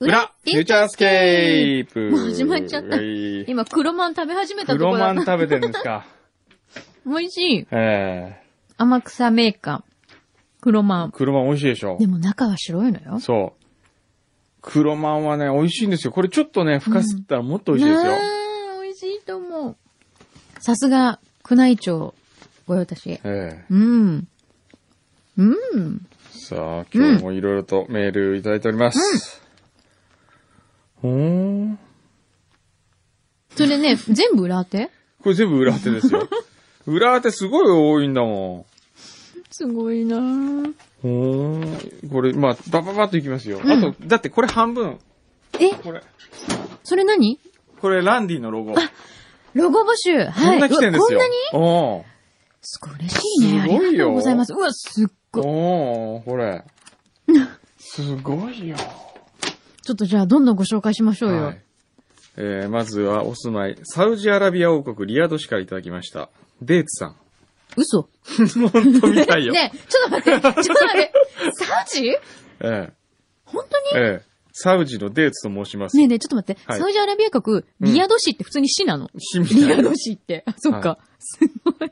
裏、フューチャースケープもう始まっちゃったはい今、黒マン食べ始めたとこ黒だマン食べてるんですか？美味しい。え天草メーカー。黒マえン。黒マン美味しいでしょでも中は白いのよ。そう。黒マンはね、美味しいんですよ。これちょっとね、ふかすったらもっと美味しいですよ。ねえ美味しいと思う。さすが、宮内庁ご用達。ええうん。うん。さあ、今日もいろいろとメールいただいております。ほーん。それね、全部裏当て？これ全部裏当てですよ。裏当てすごい多いんだも すごいなぁ。ん。ほーん。これ、まあ、バババッといきますよ。うんあと、だってこれ半分。え、これ。それ何？これランディのロゴ。ロゴ募集。はい。こんな来てんですよ。うわこんなに？おーすごい嬉しいね。あすごいよりがとうございます。うわ、すっごい。おー、これ。すごいよ。ちょっとじゃあ、どんどんご紹介しましょうよ。はい。えー、まずはお住まい、サウジアラビア王国リヤド市からいただきました。デーツさん。嘘。本当みたいよ。ねえちょっと待って、ちょっと待って。サウジ？ええ本当に？ええサウジのデーツと申します。ねえねえ、ちょっと待って。はいサウジアラビア国、リヤド市って普通に市なの、市みたリヤいなド市って。あ、そっか。はすごい。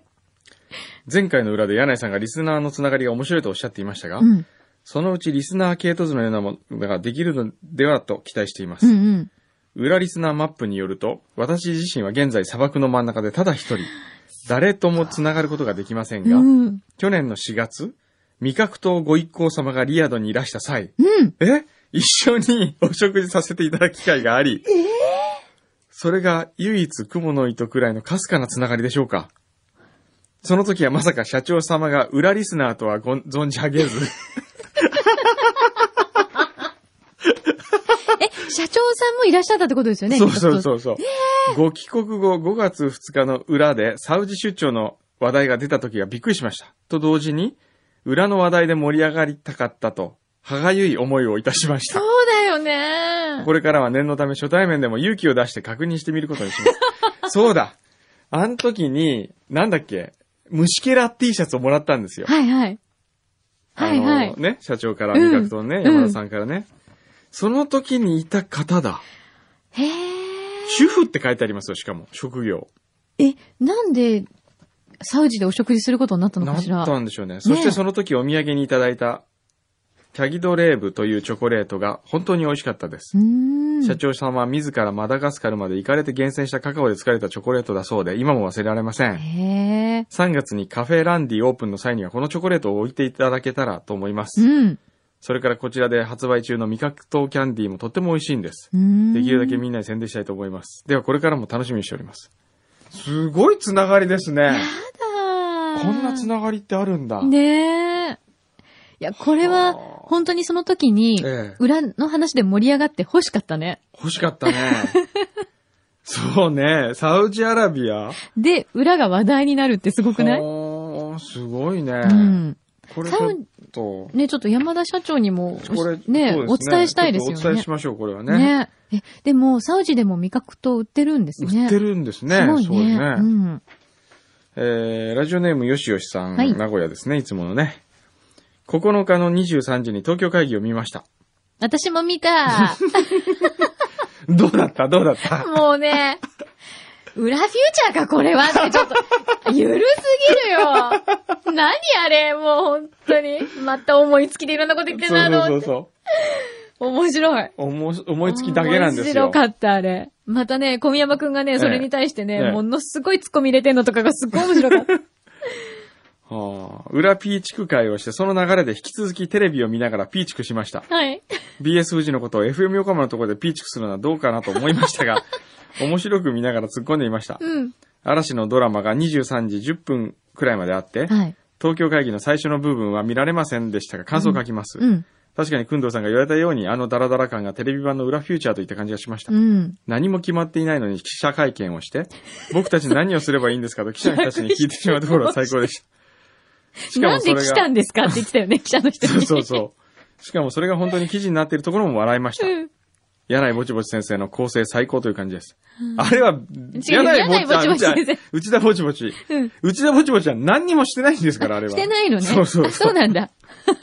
前回の裏で柳井さんがリスナーのつながりが面白いとおっしゃっていましたが、うん。そのうちリスナー系統図のようなものができるのではと期待しています。うんうん。裏リスナーマップによると、私自身は現在砂漠の真ん中でただ一人、誰ともつながることができませんが、うん。去年の4月、味覚島ご一行様がリアドにいらした際、うん。え？一緒にお食事させていただく機会があり、それが唯一雲の糸くらいのかすかなつながりでしょうかその時はまさか社長様が裏リスナーとはご存じ上げず、え、社長さんもいらっしゃったってことですよね。そうそうそうそう。ご帰国後5月2日の裏でサウジ出張の話題が出た時はびっくりしました。と同時に、裏の話題で盛り上がりたかったと、歯がゆい思いをいたしましたそ。うだよね。これからは念のため初対面でも勇気を出して確認してみることにします。そうだ。あの時に、なんだっけ、虫けら T シャツをもらったんですよ。はいはい。はいはいあのね、社長から、うん味覚とね、山田さんからね。その時にいた方だ。へえ。主婦って書いてありますよ、しかも。職業。え、なんで、サウジでお食事することになったのなっかしら？たんでしょうね。そしてその時お土産にいただいた、キャギドレーブというチョコレートが本当に美味しかったです。社長様は自らマダガスカルまで行かれて厳選したカカオで作られたチョコレートだそうで、今も忘れられません。へえ。3月にカフェランディオープンの際にはこのチョコレートを置いていただけたらと思います。うん。それからこちらで発売中の味覚糖キャンディーもとっても美味しいんです。できるだけみんなに宣伝したいと思います。ではこれからも楽しみにしております。すごいつながりですね。だこんなつながりってあるんだ。ねえ。いや、これは、本当にその時に、ええ裏の話で盛り上がって欲しかったね。欲しかったね。そうね。サウジアラビアで、裏が話題になるってすごくない？おーすごいね。うん。これちょっと、ね、ちょっと山田社長にも、これ、ねそうお伝えしたいですよちょっとお伝えねし。ましょう、これはね。ねえ、でも、サウジでも味覚糖売ってるんですね。売ってるんですね。すごいそうですね。ね。うん。えー、ラジオネームよしよしさん、はい名古屋ですね、いつものね。9日の23時に東京会議を見ました。私も見た。どうだった？どうだった？もうね、裏フューチャーか、これはって、ちょっと、ゆるすぎるよ。何あれ、もう本当に。また思いつきでいろんなこと言ってるなと思って。そうそうそう。面白い。思い思いつきだけなんですよ。面白かった、あれ。またね、小宮山くんがね、それに対してね、ええものすごいツッコミ入れてんのとかがすっごい面白かった。はあ、裏ピーチク会をして、その流れで引き続きテレビを見ながらピーチクしました。はい。BS 富士のことを FM 横浜のところでピーチクするのはどうかなと思いましたが、面白く見ながら突っ込んでいました。うん。嵐のドラマが23時10分くらいまであって、はい。東京会議の最初の部分は見られませんでしたが、感想を書きます。うん。確かに、くんどうさんが言われたように、あのダラダラ感がテレビ版の裏フューチャーといった感じがしました。うん。何も決まっていないのに記者会見をして、僕たち何をすればいいんですかと記者の人たちに聞いてしまうところは最高でした。し かなんでもそれが、来たんですかって言ってたよね、記者の人に。そうそうそう。しかもそれが本当に記事になっているところも笑いました。うん柳井ぼちぼち先生の構成最高という感じです。あれは、柳井ぼちぼち先生あ内田ぼちぼち。うん。内田ぼちぼちは何にもしてないんですから、あれは。してないのね。そうそうそうあ そうなんだ。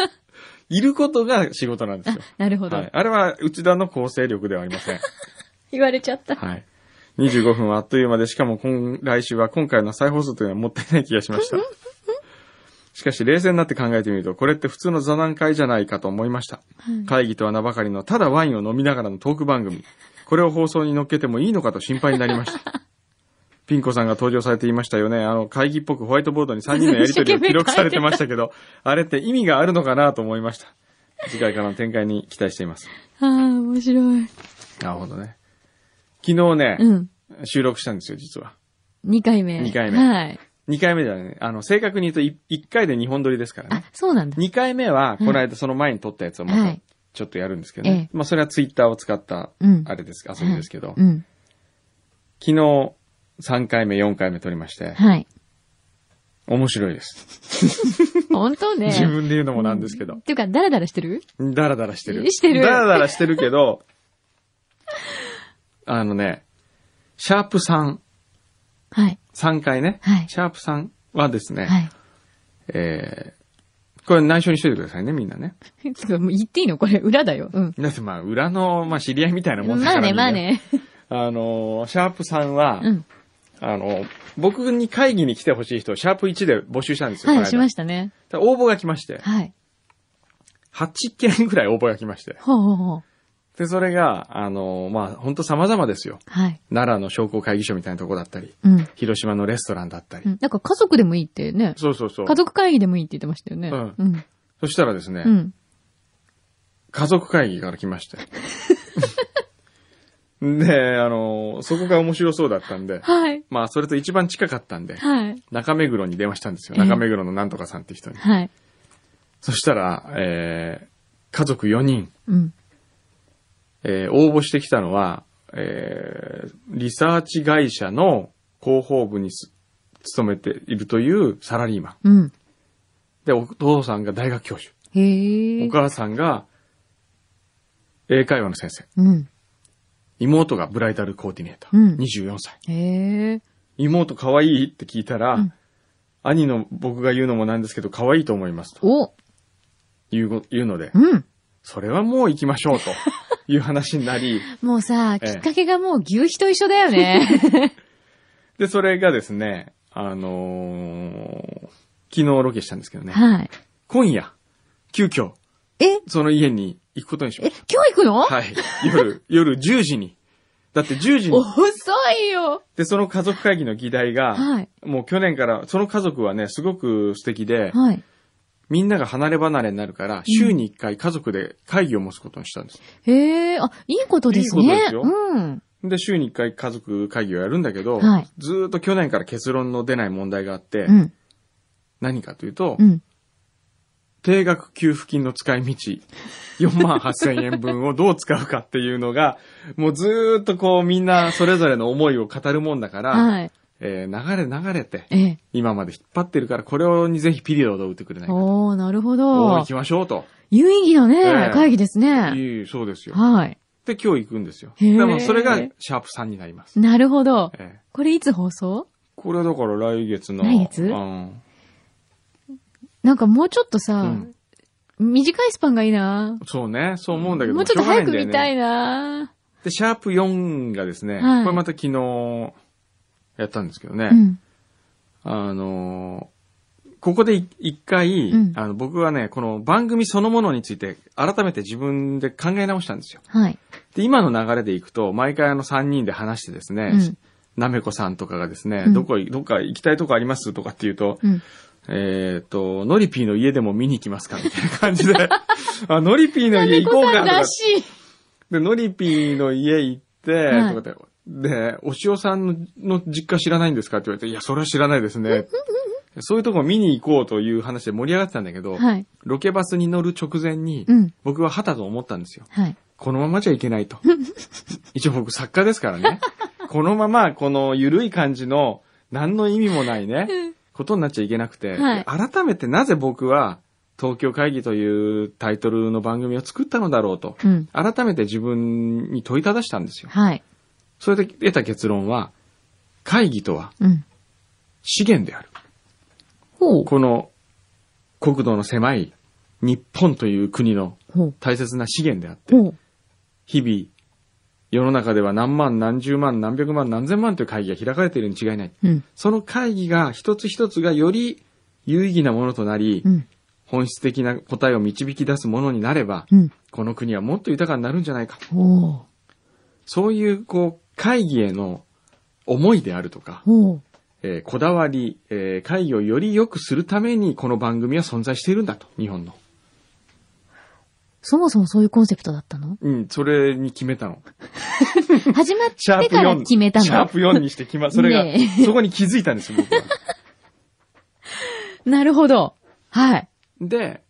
いることが仕事なんですよ。なるほど。はい。あれは内田の構成力ではありません。言われちゃった。はい。25分はあっという間で、しかも今、来週は今回の再放送というのはもったいない気がしました。しかし、冷静になって考えてみると、これって普通の座談会じゃないかと思いました。会議とは名ばかりの、ただワインを飲みながらのトーク番組。これを放送に乗っけてもいいのかと心配になりました。ピンコさんが登場されていましたよね。あの、会議っぽくホワイトボードに3人のやりとりを記録されてましたけど、あれって意味があるのかなと思いました。次回からの展開に期待しています。ああ、面白い。なるほどね。昨日ね、うん。収録したんですよ、実は。2回目。二回目はい。2回目じゃね、あの、正確に言うと1回で2本撮りですからねあ。、そうなんだ。2回目は、この間その前に撮ったやつをまたはい、ちょっとやるんですけどね。えまあ、それはツイッターを使ったうん、あれです、遊びですけど、うん。昨日3回目、4回目撮りまして、はい。面白いです。本当ね。自分で言うのもなんですけどっ。ていうか、ダラダラしてる？ダラダラしてる。してるダラダラしてるけど、あのね、シャープ3、はい。3回ね、はいシャープ3はですね、はい。えー、これ内緒にしといてくださいね、みんなね。もう言っていいの？これ、裏だよ。うん。だってまあ、裏の、まあ、知り合いみたいなもんだからまあね、まあね。あのー、シャープさんは、うん。あの、僕に会議に来てほしい人をシャープ1で募集したんですよ。はい、しましたね。応募が来まして、はい。8件ぐらい応募が来まして。ほうほうほう。で、それが、あのー、まあ、ほんと様々ですよ。はい。奈良の商工会議所みたいなとこだったり、うん。広島のレストランだったり。うん。なんか家族でもいいってね。そうそうそう家。族会議でもいいって言ってましたよね。うんうん。そしたらですね、うん。家族会議から来まして。で、あのー、そこが面白そうだったんで、はい。まあ、それと一番近かったんで、はい。中目黒に電話したんですよ。ええ中目黒のなんとかさんって人に。はい。そしたら、えー、家族4人、うん。えー、応募してきたのは、えー、リサーチ会社の広報部にす勤めているというサラリーマン。うん。で、お父さんが大学教授。お母さんが英会話の先生。うん。妹がブライダルコーディネーター。うん24歳。妹可愛いって聞いたら、うん兄の僕が言うのもなんですけど、可愛いと思いますとおいううので、うん。それはもう行きましょうと いう話になり、もうさ、ええきっかけがもう牛皮と一緒だよね。で、それがですね、あのー昨日ロケしたんですけどね、はい。今夜、急遽、え？その家に行くことにしまえし、今日行くの？た。はい。夜、夜10時に。だって10時に。遅いよ。で、その家族会議の議題が、はい。もう去年から、その家族はね、すごく素敵で、はい。みんなが離れ離れになるから、週に1回家族で会議を持つことにしたんです。へえ、あ、いいことですね。いいことですようん。で、週に1回家族会議をやるんだけど、はいずーっと去年から結論の出ない問題があって、うん。何かというと、うん。定額給付金の使い道、4万8000円分をどう使うかっていうのが、もうずーっとこうみんなそれぞれの思いを語るもんだから、はい。えー流れ流れて、ええ。今まで引っ張ってるから、これをにぜひピリオドを打ってくれないかと。おー、なるほど行。きましょうと。有意義なね、ええ会議ですね。いい、そうですよ。はい。で、今日行くんですよ。でもそれがシャープ3になります。なるほど。ええこれいつ放送？これはだから来月の。来月？うん。なんかもうちょっとさ、うん短いスパンがいいな。そうね、そう思うんだけど。もうちょっと早く見たいな。で、シャープ4がですね、はいこれまた昨日やったんですけどね、うん。あのーここでい一回、うんあの、僕はね、この番組そのものについて改めて自分で考え直したんですよ。はい。で、今の流れでいくと、毎回あの3人で話してですね、うんなめこさんとかがですね、うんどこい、どっか行きたいとこありますとかって言うと、うん。えっ、と、ノリピーの家でも見に行きますかみたいな感じで、あ、ノリピーの家行こうかとか。で、ノリピーの家行って、はいとかで、で、お塩さんのの実家知らないんですかって言われて、いや、それは知らないですね。そういうとこ見に行こうという話で盛り上がってたんだけど、はい。ロケバスに乗る直前に、うん。僕ははたと思ったんですよ。はい。このままじゃいけないと。一応僕作家ですからね。このまま、この緩い感じの、何の意味もないね、ことになっちゃいけなくて、はい改めてなぜ僕は、東京会議というタイトルの番組を作ったのだろうと、うん。改めて自分に問いただしたんですよ。はい。それで得た結論は、会議とはうん。資源である。ほう。この国土の狭い日本という国の。大切な資源であって。日々、世の中では何万何十万何百万何千万という会議が開かれているに違いない。うん。その会議が一つ一つがより有意義なものとなり、うん。本質的な答えを導き出すものになれば、うん。この国はもっと豊かになるんじゃないか。そういう、こう、会議への思いであるとか。えーこだわり、えー会議をより良くするためにこの番組は存在しているんだと、日本の。そもそもそういうコンセプトだったの？うん、それに決めたの。始まってから4。決めたの？シャープ4にして決ま、それが、ねそこに気づいたんですよ、僕は。なるほど。はい。で、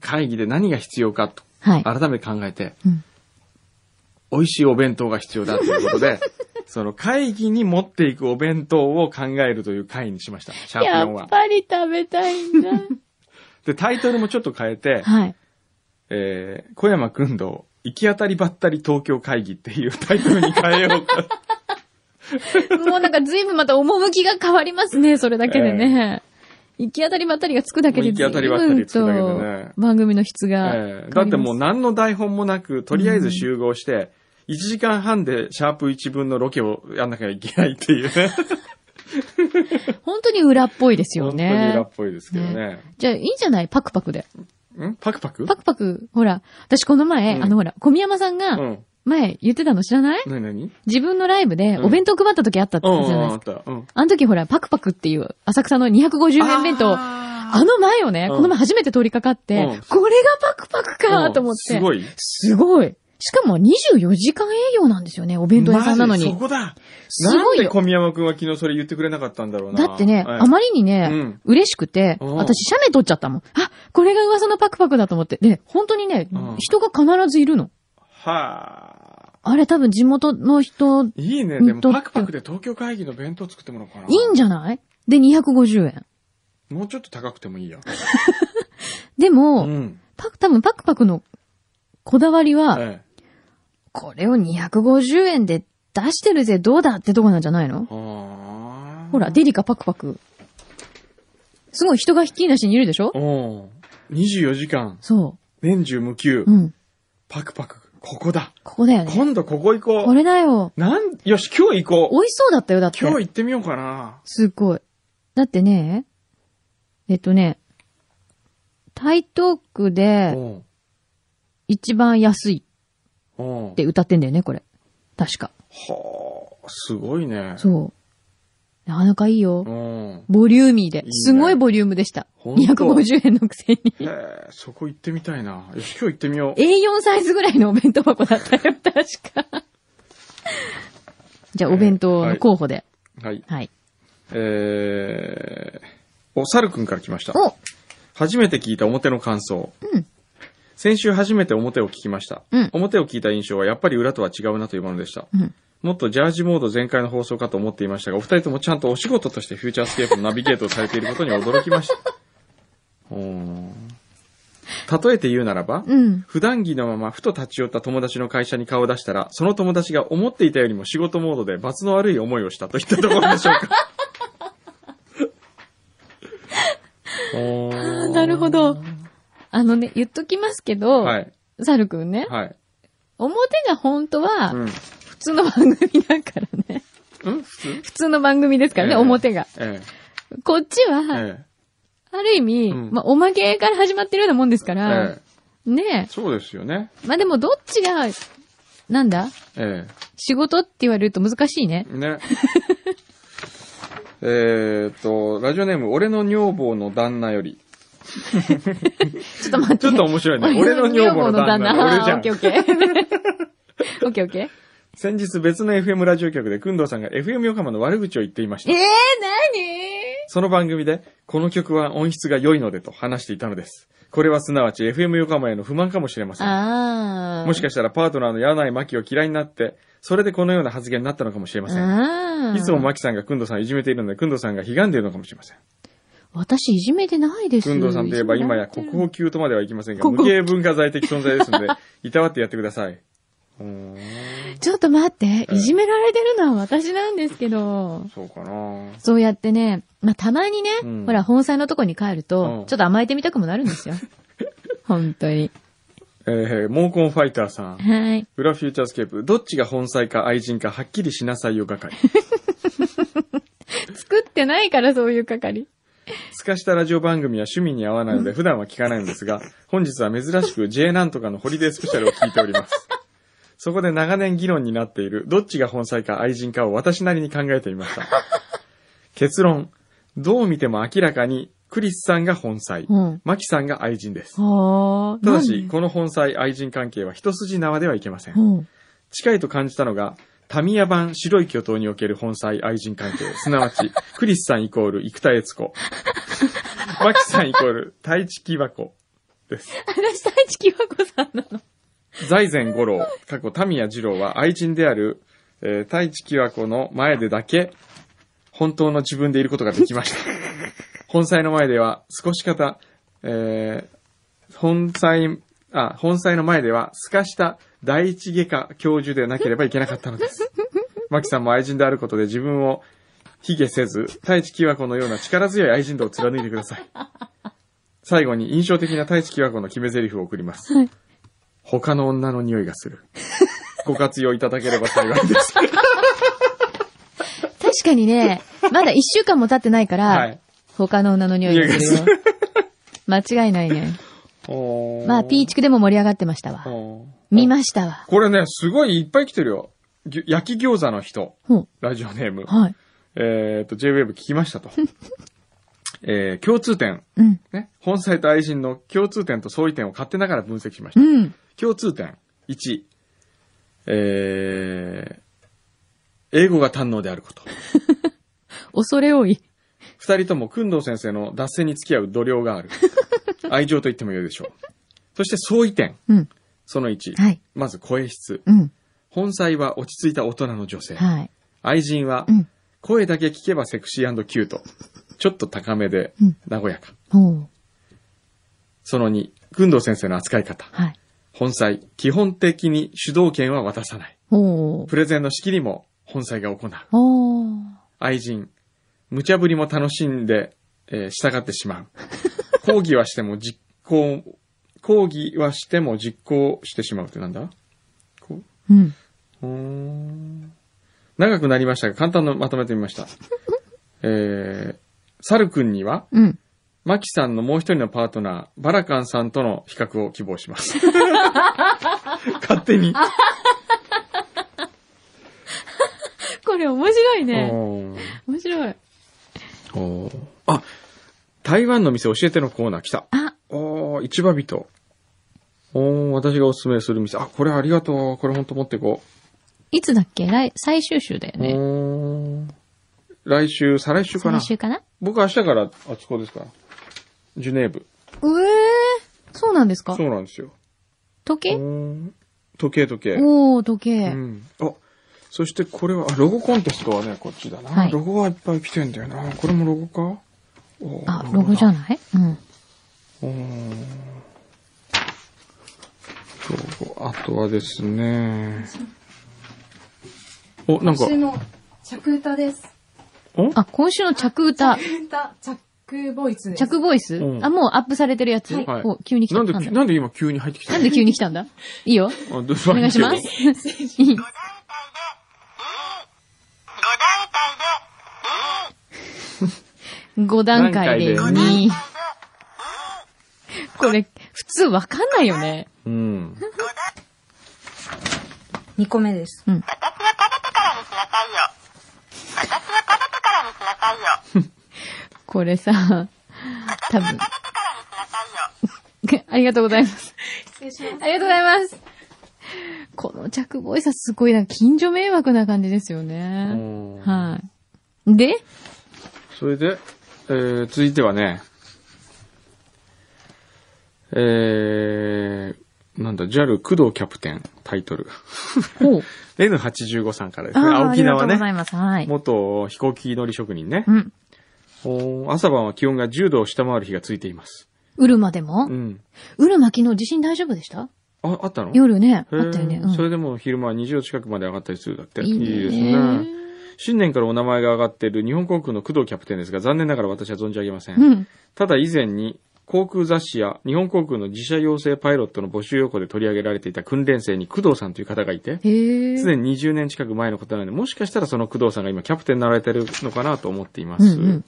会議で何が必要かと、はい。改めて考えて、うん美味しいお弁当が必要だということで、その会議に持っていくお弁当を考えるという会にしました。シャープ4は。やっぱり食べたいんだ。で、タイトルもちょっと変えて、はい。えー、小山くんど、行き当たりばったり東京会議っていうタイトルに変えようか。もうなんか随分また趣が変わりますね、それだけでね。行き当たりばったりがつくだけで行き当たりばったりつくだけでね番組の質が。えーだってもう何の台本もなく、とりあえず集合して、1時間半でシャープ1分のロケをやんなきゃいけないっていうね。本当に裏っぽいですよ本当に裏ねっ。ぽいですけどね。じゃあいいんじゃない？パクパクで。ん？パクパク？パクパク、ほら、私この前、うんあのほら、小宮山さんがうん。前言ってたの知らない？なになに自分のライブでうんお弁当配った時あったってうん、言ったじゃないあですか。った。うん。あの時ほら、パクパクっていう浅草の250円弁当、ああの前をね、うんこの前初めて通りかかって、うんこれがパクパクーかと思って。すごい。すごい。しかも24時間営業なんですよね、お弁当屋さんなのにそ。こだ。すごいよ。なんで小宮山くんは昨日それ言ってくれなかったんだろうな。だってね、はいあまりにね、うん嬉しくて、うん私、写メ撮っちゃったもん。あ、これが噂のパクパクだと思って。で、本当にね、うん人が必ずいるの。はあ。あれ多分地元の人、いいいね。でもパクパクで東京会議の弁当作ってもらおうかな。いんじゃない？で、250円。もうちょっと高くてもいいよ。でも、うん。パク、多分パクパクのこだわりは、えこれを250円で出してるぜ、どうだってとこなんじゃないの？ほら、デリカパクパク。すごい人がひっきりなしにいるでしょ？うん。24時間、そ年中無休う。う、ん。パクパク、ここだ。ここだよね。今度ここ行ここう。れだよ。なん、よし、今日行こう。美味しそうだったよ、だって。今日行ってみようかな。すっごい。だってね、えっとね、台東区うでん。一番安いうん。って歌ってんだよね、これ。確か。はあ、すごいね。そう。なかなかいいよう。ん。ボリューミーで。いいねすごいボリュームでした。ほんと250円のくせに。へえ、そこ行ってみたいな。よし、今日行ってみよう。A4 サイズぐらいのお弁当箱だったよ、確か。じゃあ、お弁当の候補で。はい。はい。えー、お、サルくんから来ました。お初めて聞いた表の感想。うん先週初めて表を聞きました。うん表を聞いた印象はやっぱり裏とは違うなというものでした。うん。もっとジャージモード全開の放送かと思っていましたが、お二人ともちゃんとお仕事としてフューチャースケープのナビゲートをされていることに驚きました。例えて言うならば、うん。普段着のままふと立ち寄った友達の会社に顔を出したら、その友達が思っていたよりも仕事モードで罰の悪い思いをしたといったところでしょうか。なるほど。あのね、言っときますけど、はい。サルくんね、はい。表が本当はうん。普通の番組だからね。うん？普通？普通の番組ですからね、ええ表が。えこっちえ。は、えある意味、うんまあ、おまけから始まってるようなもんですかえ。ら、ええ。ねそうですよね。え。まあ、でもどっちが、なんだ？え仕事って言われると難しいねえ。。ね。えーっと、ラジオネーム、俺の女房の旦那より。ちょっと待って。ちょっと面白いね。俺の女房の旦那。俺じゃんオッケー。オッケー。オッケーオッケー。先日別の FM ラジオ局で、くんどうさんが FM 横浜の悪口を言っていました。えー、なその番組で、この曲は音質が良いのでと話していたのです。これはすなわち FM 横浜への不満かもしれませにん。もしかしたらパートナーの柳井真紀を嫌いになって、それでこのような発言になったのかもしれません。いつも真紀さんがくんどうさんをいじめているので、くんどうさんが悲願でいるのかもしれません。私いじめてないです。くんどうさんといえば今や国宝級とまではいきませんが、無形文化財的存在ですので、いたわってやってください。ちょっと待って、ええいじめられてるのは私なんですけど。そうかなそうやってね、まあ、たまにね、うんほら、本妻のとこに帰ると、うんちょっと甘えてみたくもなるんですよ。本当に。えー、モーコンファイターさん。はい。裏フューチャースケープ。どっちが本妻か愛人かはっきりしなさいよ係。作ってないからそういう係。すかしたラジオ番組は趣味に合わないので普段は聞かないのですが、本日は珍しく J なんとかのホリデースペシャルを聞いております。そこで長年議論になっている、どっちが本妻か愛人かを私なりに考えてみました。結論、どう見ても明らかにクリスさんが本妻、うん。マキさんが愛人です。はあ。ただし、この本妻愛人関係は一筋縄ではいけません。うん。近いと感じたのが、タミヤ版白い巨頭における本妻愛人関係、すなわち、クリスさんイコール生田悦子、マキさんイコール太一木箱です。私、太一木和子さんなの？財前五郎、過去タミヤ二郎は愛人である、えー太一木箱の前でだけ、本当の自分でいることができました。本妻の前では少し方、えー本妻、あ、本妻の前では透かした第一外科教授でなければいけなかったのです。マキさんも愛人であることで自分を卑下せず、太一木和子のような力強い愛人度を貫いてください。最後に印象的な太一木和子の決め台詞を送ります。はい他の女の匂いがする。ご活用いただければ幸いです。確かにね、まだ一週間も経ってないから、はい。他の女の匂いがするよ。間違いないね。まあ、ピーチクでも盛り上がってましたわ。見ましたわ。これね、すごいいっぱい来てるよ。ぎゅ焼き餃子の人。ラジオネーム。はい。えっ、と、J-Wave 聞きましたと。えー共通点。うん。ね。本妻と愛人の共通点と相違点を勝手ながら分析しました。うん。共通点。1。えー、英語が堪能であること。恐れ多い。二人とも、訓藤先生の脱線に付き合う度量がある。愛情と言ってもよいでしょう。そして相違点。うん。その1。はい。まず声質。うん。本妻は落ち着いた大人の女性。はい。愛人はうん。声だけ聞けばセクシーキュート。ちょっと高めでうん和やか。その2、訓藤先生の扱い方。はい。本妻、基本的に主導権は渡さない。プレゼンの仕切りも本妻が行う。愛人、無茶ぶりも楽しんで、えー従ってしまう。講義はしても実行、講義はしても実行してしまうってなんだ？こう？ん。うん長くなりましたが、簡単にまとめてみました。えー、サル君には、うん。マキさんのもう一人のパートナー、バラカンさんとの比較を希望します。勝手に。これ面白いね。面白い。あ、台湾の店教えてのコーナー来た。あ、おー、市場人。おー、私がおすすめする店。あ、これありがとう。これほんと持っていこいつだっけ？来、最終週だよう。ね。来週、再来週かな最。終かな？僕明日からあそこですから。ジュネーブ。うえー、そうなんですか？そうなんですよ。時計？時計時計。おー、時計。うん。あ、そしてこれは、あ、ロゴコンテストはね、こっちだな。はいロゴがいっぱい来てんだよな。これもロゴか？あ、ロゴじゃん。ない？うん。おーロゴ。あとはですね。お、なんか、今週の着歌です。お？あ、今週の着歌。着歌、着ボイスです。着ボイス、うんあ、もうアップされてるやつ、はいお急に来た。なんで、なんだなんで今急に入ってきたの？なんで急に来たんだ？いいよ。お願いします。いい 5段階で段階2。これ、普通わかんないよね。うん。2個目です。うん。これさ、多分。ありがとうございます。失礼します。ありがとうございます。この着ボイスはすごいなんか近所迷惑な感じですよね。はい。で、それで、えー、続いてはね、えー、なんだ、JAL 工藤キャプテン、タイトルが。ほう。N85 さんからですね。あー青木縄ね。ありがとうございます。はい。元飛行機乗り職人ね。うん。朝晩は気温が10度を下回る日がついています。うるまでも？うん。うるま昨日地震大丈夫でした？あ、あったの？夜ね。あったよね。うんそれでも昼間は20度近くまで上がったりするだって。いいねですね。新年からお名前が上がっている日本航空の工藤キャプテンですが、残念ながら私は存じ上げません。うん。ただ以前に、航空雑誌や日本航空の自社養成パイロットの募集要項で取り上げられていた訓練生に工藤さんという方がいて。すでに20年近く前のことなので、もしかしたらその工藤さんが今キャプテンになられてるのかなと思っています。うんうん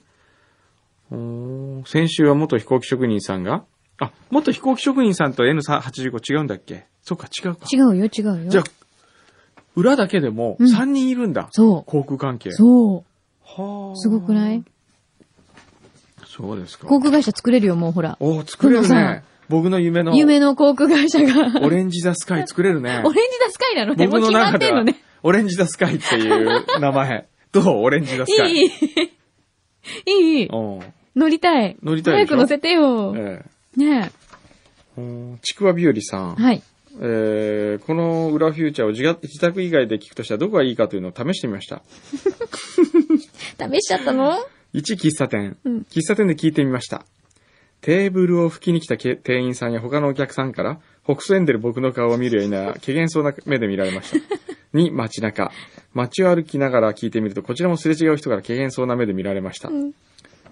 先週は元飛行機職人さんが、あ、元飛行機職人さんと N85 違うんだっけ？そうか、違うか。違うよ、違うよ。じゃあ、裏だけでもうん3人いるんだ。そ航空関係。う。そう。はあ。すごくない？そうですか。航空会社作れるよ、もうほら。おー作れるね。僕の夢の。夢の航空会社が。オレンジザスカイ作れるね。オレンジダスカイなのね。も僕の中ではてんのね。、オレンジザスカイっていう名前。どう？オレンジザスカイ。いい。いい。うん乗りたい。乗りたい早く乗せてよ。えねえうんちくわ日和さん。え。はい。えーこの裏フューチャーを自が自宅以外で聞くとしたらどこがいいかというのを試してみました。試しちゃったの？1、喫茶店。うん喫茶店で聞いてみました。テーブルを拭きに来たけ店員さんや他のお客さんから、ほくそ笑んでる僕の顔を見るような、怪げそうな目で見られました。2、街中。街を歩きながら聞いてみると、こちらもすれ違う人から怪げそうな目で見られました。ん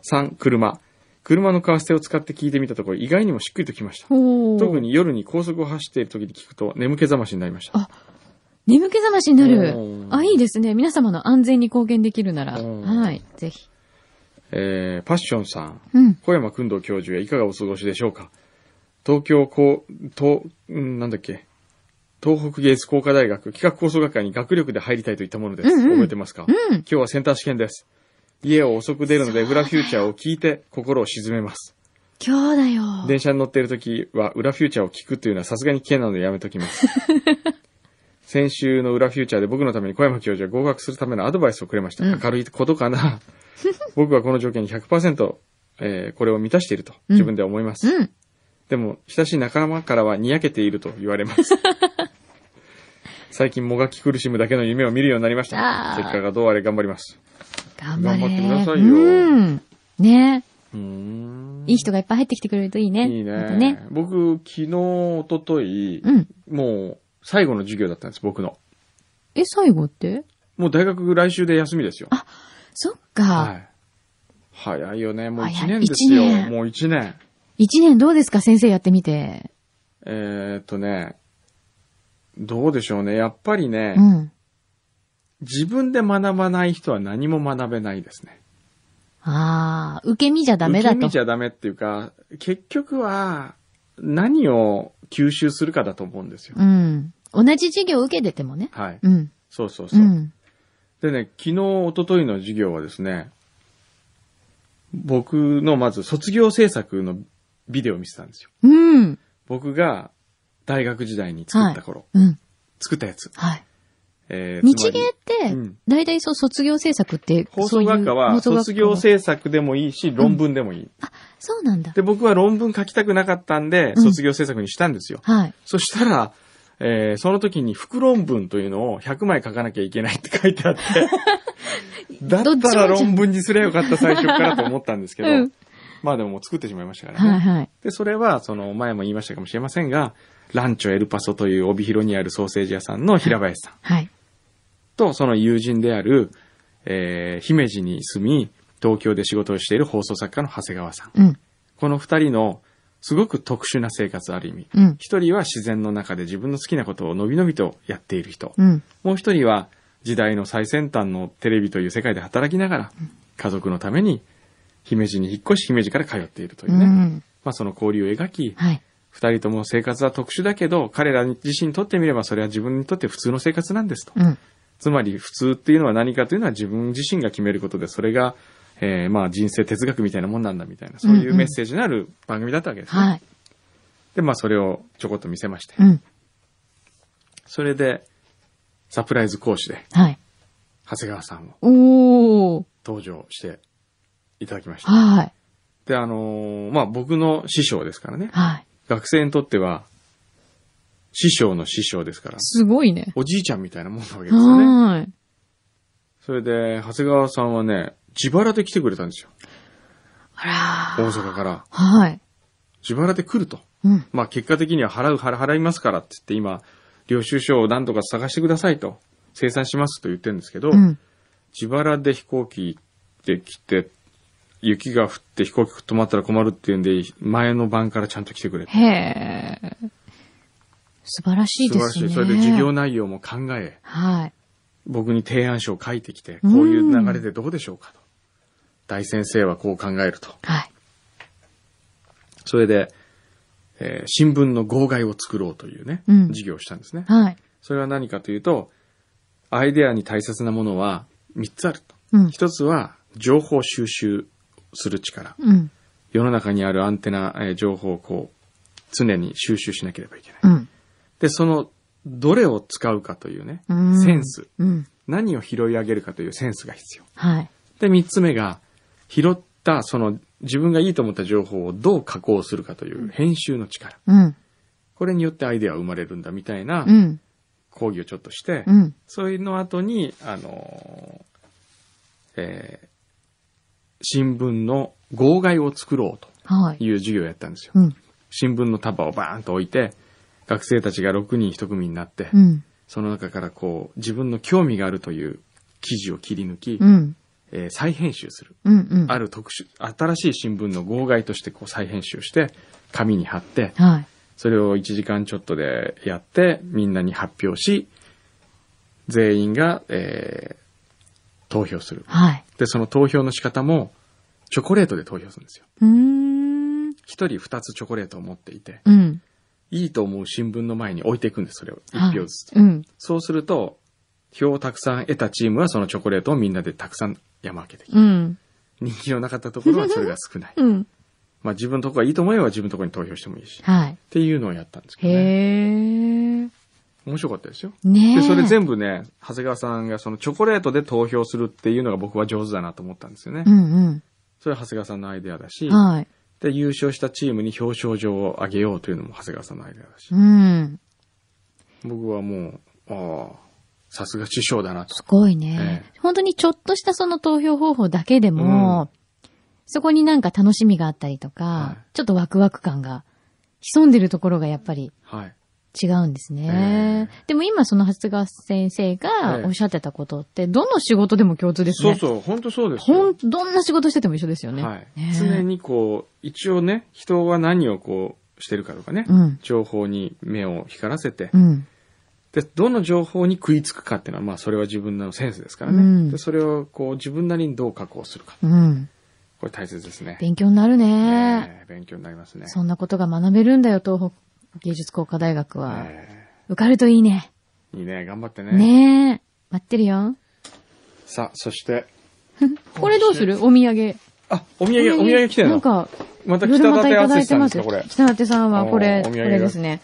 3、車。車のカーステを使って聞いてみたところ、意外にもしっくりときました。特。に夜に高速を走っている時に聞くと、眠気覚ましになりました。あ眠気覚ましになるあ、いいですね。皆様の安全に貢献できるなら。はい。ぜひ。えー、パッションさん。うん。小山君堂教授はいかがお過ごしでしょうか東京高、東、うんなんだっけ東北芸術工科大学企画構想学会に学力で入りたいといったものです。うんうん覚えてますか、うん今日はセンター試験です。家を遅く出るので、裏フューチャーを聞いて心を沈めます。今日だよ。電車に乗っている時は裏フューチャーを聞くというのはさすがに危険なのでやめときます。先週の裏フューチャーで僕のために小山教授は合格するためのアドバイスをくれました。うん明るいことかな僕はこの条件に100%、えーこれを満たしていると自分では思います。うん。でも、親しい仲間からはにやけていると言われます。最近もがき苦しむだけの夢を見るようになりました結果がどうあれ頑張ります。頑張れ。頑張ってくださいようん。ねうーんいい人がいっぱい入ってきてくれるといいね。いいまたね。僕、昨日、一昨日うん。もう最後の授業だったんです、僕の。え、最後って？もう大学来週で休みですよ。そっか。はい。早いよね。もう一早い年ですよもう一年。一年どうですか先生やってみて。えーっとね、どうでしょうね。やっぱりね、うん。自分で学ばない人は何も学べないですね。ああ、受け身じゃダメだと受け身じ。ゃダメっていうか、結局は何を吸収するかだと思うんですよ。うん。同じ授業受けててもね。はい。うん。そうそうそうう。ん。でね、昨日、一昨日の授業はですね、僕のまず卒業制作のビデオを見せたんですよ。うん。僕が大学時代に作った頃、うん。作ったやつ。はい。えー日芸ってうん、大体そう卒業制作って、放送学科は卒業制作でもいいし、論文でもいい。そうなんだ。で、僕は論文書きたくなかったんで、うん卒業制作にしたんですよ。はい。そしたら、えーその時に副論文というのを100枚書かなきゃいけないって書いてあって、だどったら論文にすればよかった最初からと思ったんですけど、うんまあでももう作ってしまいましたからね。はいはい。で、それは、その前も言いましたかもしれませんが、ランチョエルパソという帯広にあるソーセージ屋さんの平林さんはい。と、その友人である、えー姫路に住み、東京で仕事をしている放送作家の長谷川さん。うん。この二人の、すごく特殊な生活ある意味。うん。一人は自然の中で自分の好きなことをのびのびとやっている人。うん。もう一人は時代の最先端のテレビという世界で働きながら、家族のために姫路に引っ越し姫路から通っているというね。うん。まあその交流を描き、はい。二人とも生活は特殊だけど、彼ら自身にとってみればそれは自分にとって普通の生活なんですと。うん。つまり普通っていうのは何かというのは自分自身が決めることで、それが、えーまあ人生哲学みたいなもんなんだみたいな、そういうメッセージのある番組だったわけですね。はい。で、まあそれをちょこっと見せまして。うん。それで、サプライズ講師で、はい。長谷川さんを。登場していただきました。はい。で、あのーまあ僕の師匠ですからね。はい。学生にとっては、師匠の師匠ですから、すごいね。おじいちゃんみたいなもんなわけですよね。はい。それで、長谷川さんはね、自腹で来てくれたんですよ。あら大阪からはい。自腹で来ると。うん。まあ結果的には払う、払払いますからって言って今、領収書を何とか探してくださいと、生産しますと言ってるんですけど、うん。自腹で飛行機で来て、雪が降って飛行機止まったら困るっていうんで、前の晩からちゃんと来てくれて。へえ。素晴らしいですね。素晴らしい。それで授業内容も考え、はい。僕に提案書を書いてきて、うんこういう流れでどうでしょうかと。大先生はこう考えると。はい。それで、えー新聞の号外を作ろうというね、うん授業をしたんですね。はい。それは何かというと、アイデアに大切なものは3つあると。うん。1つは情報収集する力。うん。世の中にあるアンテナ、えー情報をこう、常に収集しなければいけない。うん。で、その、どれを使うかというね、うんセンス。うん。何を拾い上げるかというセンスが必要。はい。で、3つ目が、拾った、その、自分がいいと思った情報をどう加工するかという編集の力。うん。これによってアイデアは生まれるんだみたいなうん。講義をちょっとして、うん。そういうの後に、あのーえー新聞の号外を作ろうとはい。いう授業をやったんですよ。うん。新聞の束をバーンと置いて、学生たちが6人1組になって、うん。その中からこう、自分の興味があるという記事を切り抜き、うん。えー再編集する。うん。うん。ある特殊、新しい新聞の号外としてこう再編集して、紙に貼って、はい。それを1時間ちょっとでやって、みんなに発表し、全員が、えー投票する。はい。で、その投票の仕方も、チョコレートで投票するんですよ。うーん。一人二つチョコレートを持っていて、うん。いいと思う新聞の前に置いていくんです、それを。はい一票ずつ。うん。そうすると、票をたくさん得たチームはそのチョコレートをみんなでたくさん山分けてきて、うん。人気のなかったところはそれが少ない。うん。まあ自分のとこがいいと思えば自分のとこに投票してもいいし。っはい。ていうのをやったんですけどね。へえ。面白かったですよ。ねえ。で、それ全部ね、長谷川さんがそのチョコレートで投票するっていうのが僕は上手だなと思ったんですよね。うんそれは長谷川さんのアイデアだしうん。、はい。で、優勝したチームに表彰状をあげようというのも長谷川さんのアイデアだしう、ん。僕はもう、ああ、さすが師匠だなと。すごいね。え本当にちょっとしたその投票方法だけでも、そこになんか楽しみがあったりとか、はいちょっとワクワク感が潜んでるところがやっぱりはい。違うんですね。でも今その長谷川先生がええおっしゃってたことって、どの仕事でも共通ですね。そうそう、本当そうですよほん。どんな仕事してても一緒ですよね。はいね。常にこう、一応ね、人は何をこうしてるかとかね、うん。情報に目を光らせてう、ん。で、どの情報に食いつくかっていうのは、まあそれは自分のセンスですからね。うんで、それをこう自分なりにどう加工するか。うん。これ大切ですね。勉強になるね。ええ勉強になりますね。そんなことが学べるんだよ、東北芸術工科大学は。え受かるといいね。えいいね、頑張ってね。ねえ。待ってるよ。さあ、そして、これどうする？お土産。あ、お土産、お土産？来てるの？なんか、また北舘淳いてますさんですか、これ。北舘さんはこれ、これですね。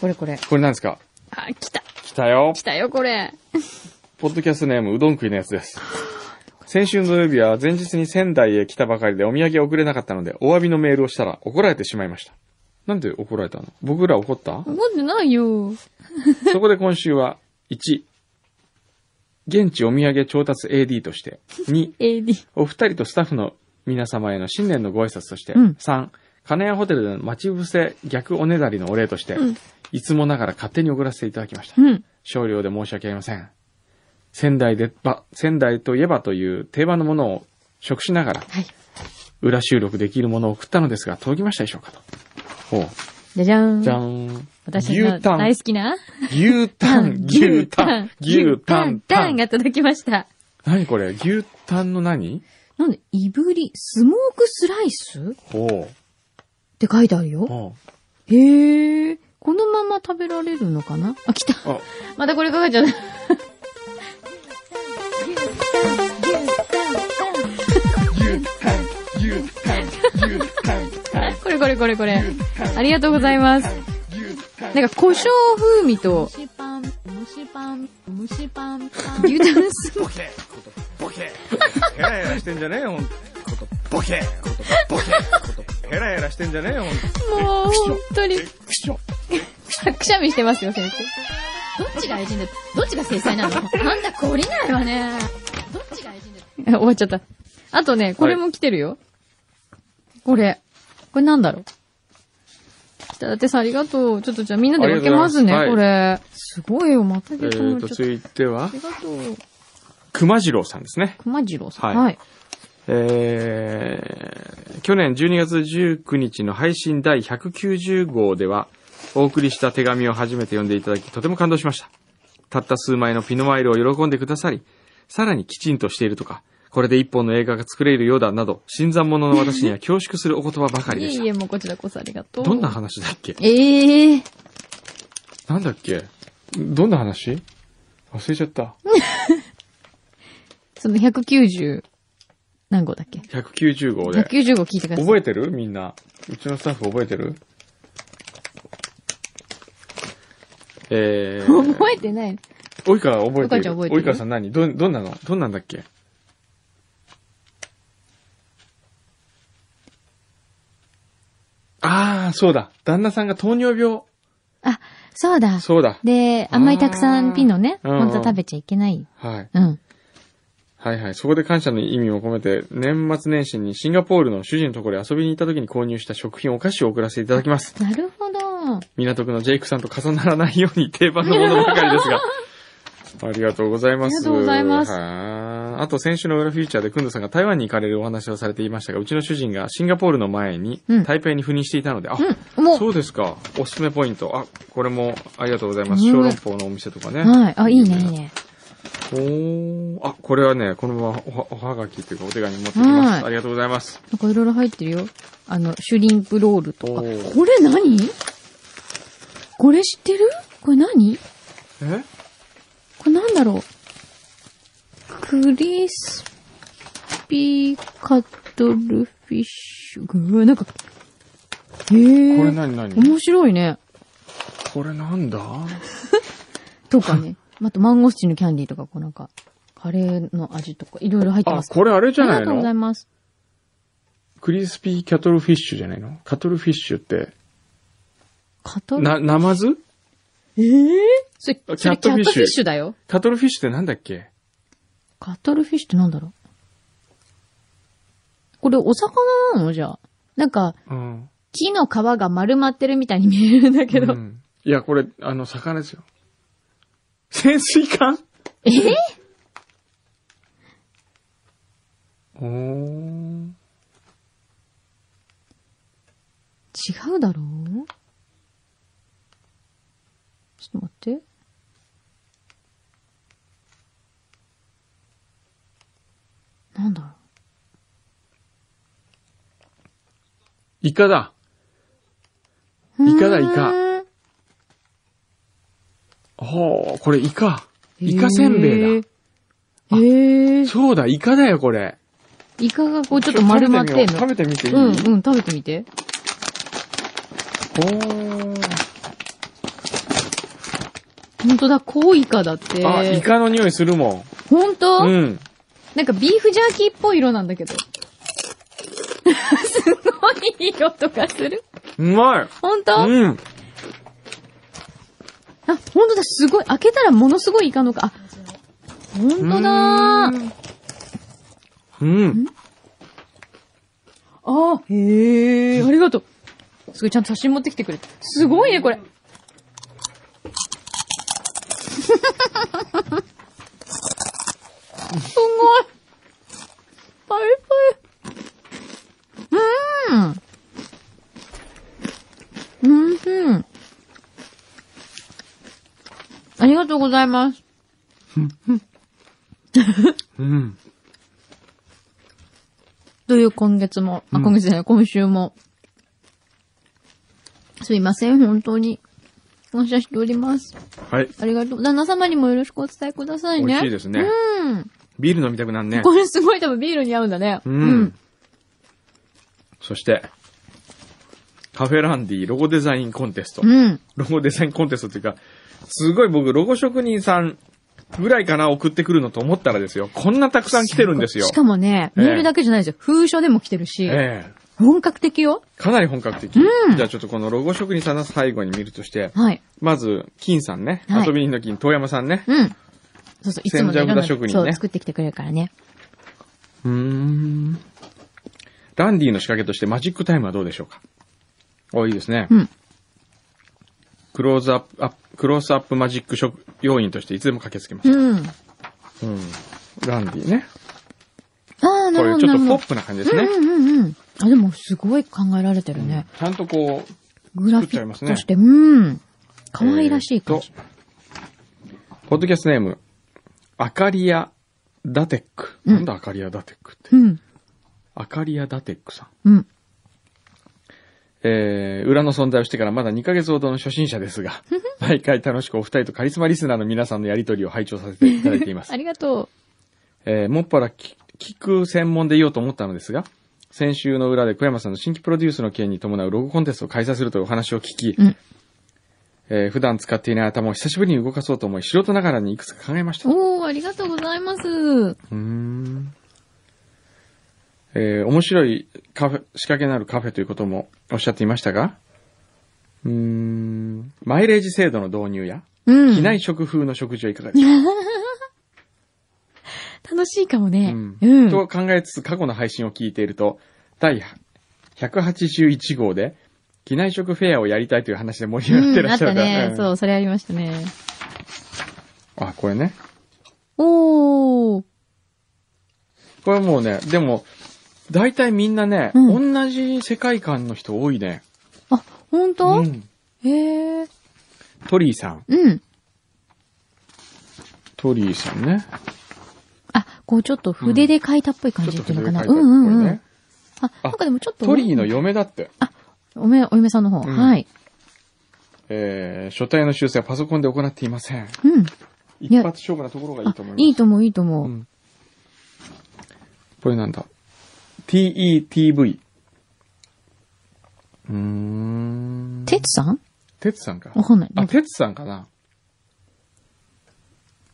これこれ。これ何ですか？あ、来た。来たよ。来たよ、これ。ポッドキャストネーム、うどん食いのやつです。先週の土曜日は前日に仙台へ来たばかりでお土産送れなかったので、お詫びのメールをしたら怒られてしまいました。なんで怒られたの？僕ら怒った？怒ってないよ。そこで今週は、1、現地お土産調達 AD として、2、AD。お二人とスタッフの皆様への新年のご挨拶として、うん3、金谷ホテルでの待ち伏せ逆おねだりのお礼として、うんいつもながら勝手に送らせていただきました。うん。少量で申し訳ありません。仙台でば、仙台といえばという定番のものを食しながら、はい。裏収録できるものを送ったのですが、届きましたでしょうかと。ほう。じゃじゃーん。じゃーん。私の大好きな 牛タン、牛タン、牛タン、タン。タンが届きました。何これ？牛タンの何？なんで、いぶり、スモークスライス？っほて書いてあるう。よ。ほへえ。このまま食べられるのかな？あ、来た。またこれかかっちゃった。れこれこれこれ。ありがとうございます。なんか胡椒風味と、蒸しパン、蒸しパン、蒸しパン、牛タンスボケ、ボケヘラヘラしてんじゃねえよ、ほんと。こと、ボケこと、ボケこと、ヘラヘラしてんじゃねえよ、ほんと。もう、本当に。くしょ。くしゃみしてますよ、先生。どっちが愛人だどっちが制裁なのなんだ、懲りないわね。どっちが愛人だ終わっちゃった。あとね、これも来てるよ。これ。これなんだろう？北舘さんありがとう。ちょっとじゃあみんなで分けますね、ありがとうごこれ。すごいよ、またえーと。続いてはあ、りがとう。熊次郎さんですね。熊次郎さん。はいはい。えー、去年12月19日の配信第190号では、お送りした手紙を初めて読んでいただき、とても感動しました。たった数枚のピノワイルを喜んでくださり、さらにきちんとしているとか、これで一本の映画が作れるようだなど、新参者の私には恐縮するお言葉ばかりでした。いえいえ、もうこちらこそありがとう。どんな話だっけ？ええー。なんだっけ？どんな話？忘れちゃった。その190何号だっけ？190号で。?190 号聞いてください。覚えてる？みんな。うちのスタッフ覚えてる？えー、覚えてない。及川覚えて及川るちゃん覚えてる？及川さん何？ど、どんなの？どんなんだっけああ、そうだ。旦那さんが糖尿病。あ、そうだ。そうだ。で、あんまりたくさんピノね、あー本当は食べちゃいけない。はい。うん。はいはい。そこで感謝の意味を込めて、年末年始にシンガポールの主人のところへ遊びに行った時に購入した食品お菓子を送らせていただきます。なるほど。港区のジェイクさんと重ならないように定番のものばかりですが。ありがとうございます。ありがとうございますはああと先週の裏フューチャーで、くんどさんが台湾に行かれるお話をされていましたが、うちの主人がシンガポールの前にうん台北に赴任していたので、あ、うん、もう、そうですか。おすすめポイント。あ、これもありがとうございます。うん小籠包のお店とかね。はい。あ、いいね、いいね。おー。あ、これはね、このままおはがきというかお手紙持ってきます。はいありがとうございます。なんかいろいろ入ってるよ。あの、シュリンプロールとか。これ何？これ知ってる？これ何？え？これなんだろう？クリスピーカトルフィッシュ。ぐわ、なんか、へえ。これ何何？面白いね。これなんだ？とかね。あと、マンゴスチンのキャンディーとか、こうなんか、カレーの味とか、いろいろ入ってあま、す。これあれじゃないありがとうございのます。クリスピーキャトルフィッシュじゃないの？カトルフィッシュって、カトル、な、ナマズ？ええそれ、あそれキャットフィッシュキャットフィッシュだよ。カトルフィッシュってなんだっけ？カトルフィッシュってなんだろう？これ、お魚なの？じゃあ。なんか、うん。木の皮が丸まってるみたいに見えるんだけど。うんいや、これ、あの、魚ですよ。潜水艦？え？おー。違うだろう？ちょっと待って。なんだろイカだ。う。イカだイカほう、これイカ。イカせんべいだ。へーそうだ、イカだよ、これ。イカがこうちょっと丸まってんの。食べてみていい、うんうん、食べてみて。ほー。ほんとだ、コウイカだって。あ、イカの匂いするもほんと、ん。うん。なんかビーフジャーキーっぽい色なんだけど。すごい色とかする？うまい。ほんと、うん。あ、ほんとだ、すごい。開けたらものすごいイカのか。あ、ほんとだー。うん。あ、へえ、ありがとう。すごい、ちゃんと写真持ってきてくれた。すごいね、これ。すごい。パリパリ。うーん。うん、うん。ありがとうございます。うん。という今月も、あ、今月じゃない、今週も。すいません、本当に。感謝しております。はい。ありがとう。旦那様にもよろしくお伝えくださいね。美味しいですねうん。ビール飲みたくなんね。これすごい多分ビールに合うんだね。うん。そして、カフェランディロゴデザインコンテスト。うん。ロゴデザインコンテストっていうか、すごい僕、ロゴ職人さんぐらいかな送ってくるのと思ったらですよ。こんなたくさん来てるんですよし。かもね、ええメールだけじゃないですよ。封書でも来てるし、ええ本格的よ。かなり本格的。うんじゃあちょっとこのロゴ職人さんの最後に見るとして、はい。まず、金さんね。はい遊び人の金、遠山さんね。うん。そうそう、いつもね、ねそう、作ってきてくれるからね。うーん。ランディの仕掛けとしてマジックタイムはどうでしょうか？お、いいですね。うんクローズアップ、アップクロースアップマジック職要員としていつでも駆けつけます。うん。うん。ランディね。ああ、なこれるほど。なるほどちょっとポップな感じですね。うんうんうん。あ、でもすごい考えられてるね。ちゃんとこう、グラフィックとして、うん。可愛らしい感じ。ポッドキャストネーム、アカリアダテック。うんなんだアカリアダテックって？うん。アカリアダテックさん。うん。えー、裏の存在をしてからまだ2ヶ月ほどの初心者ですが、毎回楽しくお二人とカリスマリスナーの皆さんのやりとりを拝聴させていただいていますあ。りがとえー、もっぱら聞聞く専門でいようと思ったのですが、先週の裏で小山さんの新規プロデュースの件に伴うロゴコンテストを開催するというお話を聞き、うんえー普段使っていない頭を久しぶりに動かそうと思い、素人ながらにいくつか考えました。う。うおー、ありがとうございます。ーん。えー面白いカフェ、仕掛けのあるカフェということもおっしゃっていましたが、うーん、マイレージ制度の導入や、うん。機内食風の食事はいかがでしょうか？楽しいかもね。うんうん。と考えつつ過去の配信を聞いていると、第181号で、機内食フェアをやりたいという話で盛り上がってらっしゃるからね。うんそう、それありましたね。あ、これね。おー。これもうね、でも、大体みんなね、う同じ世界観の人多いね。あ、ほんうとん。へえ。トリーさん。うん。トリーさんね。あ、こうちょっと筆で書いたっぽい感じっていうのかな。うんうんうん。あ、なんかでもちょっと。トリーの嫁だって。おめ、お嫁さんの方。うんはい。えー、書体の修正はパソコンで行っていません。うん。一発勝負なところがいいあと思います。いいと思う、いいと思う。うんこれなんだ ?TETV。うーん。てつさん？てつさんか。わかんない。あ、てつさんかな。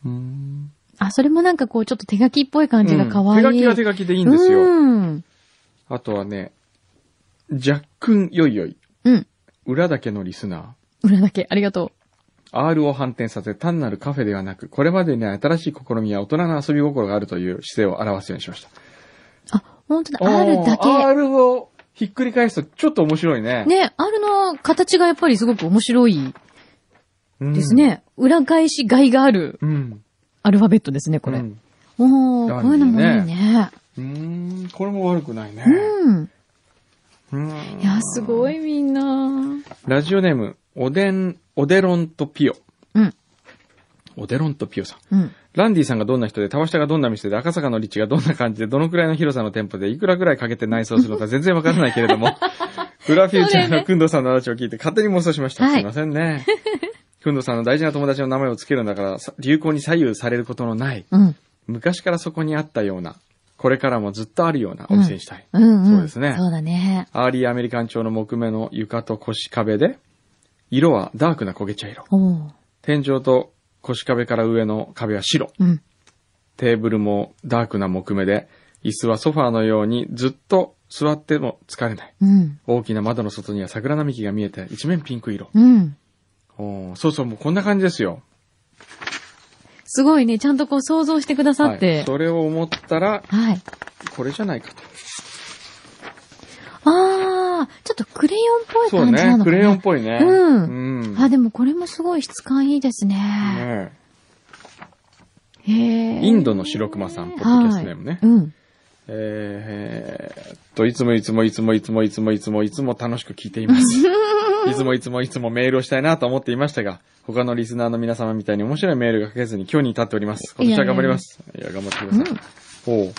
うーん。あ、それもなんかこうちょっと手書きっぽい感じが可愛い。うん手書きは手書きでいいんですよ。うん。あとはね、ジャックンよいよい。うん。裏だけのリスナー。裏だけ、ありがと R を反転させ単なるカフェではなく、これまでにない新しい試みや大人の遊び心があるという姿勢を表すようにしました。う。あ、ほんとだ、R だー R をひっくり返すとちょっと面白いね。ね、R の形がやっぱりすごく面白いうんです。ね。裏返しがいがあるうん。アルファベットですね、これ。うんおー、ダンディーねこういうのもいいね。うーん、これも悪くないね。うん。うんいや、すごいみんな。ラジオネーム、おでん、おでろんとピオ。うん。おでろんとピオさん。うん。ランディさんがどんな人で、タワシタがどんな店で、赤坂の立地がどんな感じで、どのくらいの広さの店舗で、いくらぐらいかけて内装するのか全然わからないけれども、フラフューチャーのくんどさんの話を聞いて勝手に妄想しました。はいすいませんね。くんどさんの大事な友達の名前をつけるんだから、さ流行に左右されることのない、うん。昔からそこにあったような、これからもずっとあるようなお店にしたい。うんうん。そうですねそうだね。アーリーアメリカン調の木目の床と腰壁で、色はダークな焦げ茶色。天井と腰壁から上の壁は白。うん。テーブルもダークな木目で、椅子はソファーのようにずっと座っても疲れない。うん。大きな窓の外には桜並木が見えて、一面ピンク色。うん。おーそうそう、もうこんな感じですよ。すごいね。ちゃんとこう想像してくださっはい。て。それを思ったら、はい。これじゃないかと。あー、ちょっとクレヨンっぽいそう感じなのかな。ね。クレヨンっぽいね。うんうん。あ、でもこれもすごい質感いいですね。ねへえ。インドの白熊さん、ポッドキャストネームね。はいうん。えーっと、いつもいつもいつもいつもいつもいつもいつも楽しく聞いています。いつもいつもいつもメールをしたいなと思っていましたが、他のリスナーの皆様みたいに面白いメールが書けずに今日に至っております。今年は頑張ります。いや頑張ってください。おう